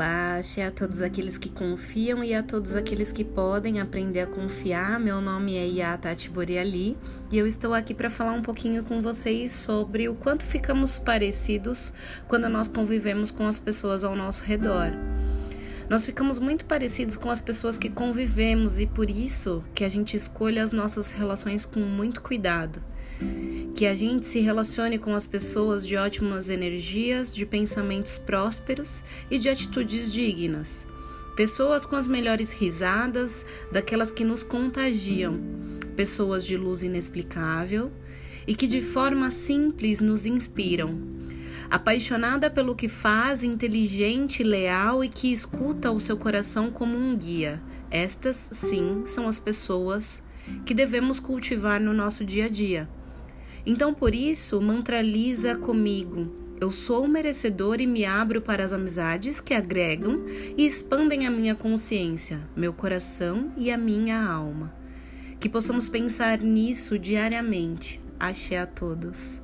Axé a todos aqueles que confiam e a todos aqueles que podem aprender a confiar. Meu nome é Yatati Boreali e eu estou aqui para falar um pouquinho com vocês sobre o quanto ficamos parecidos quando nós convivemos com as pessoas ao nosso redor. Nós ficamos muito parecidos com as pessoas que convivemos e por isso que a gente escolhe as nossas relações com muito cuidado que a gente se relacione com as pessoas de ótimas energias, de pensamentos prósperos e de atitudes dignas. Pessoas com as melhores risadas, daquelas que nos contagiam, pessoas de luz inexplicável e que de forma simples nos inspiram. Apaixonada pelo que faz, inteligente, leal e que escuta o seu coração como um guia. Estas, sim, são as pessoas que devemos cultivar no nosso dia a dia. Então, por isso, mantraliza comigo. Eu sou merecedor e me abro para as amizades que agregam e expandem a minha consciência, meu coração e a minha alma. Que possamos pensar nisso diariamente. Axé a todos.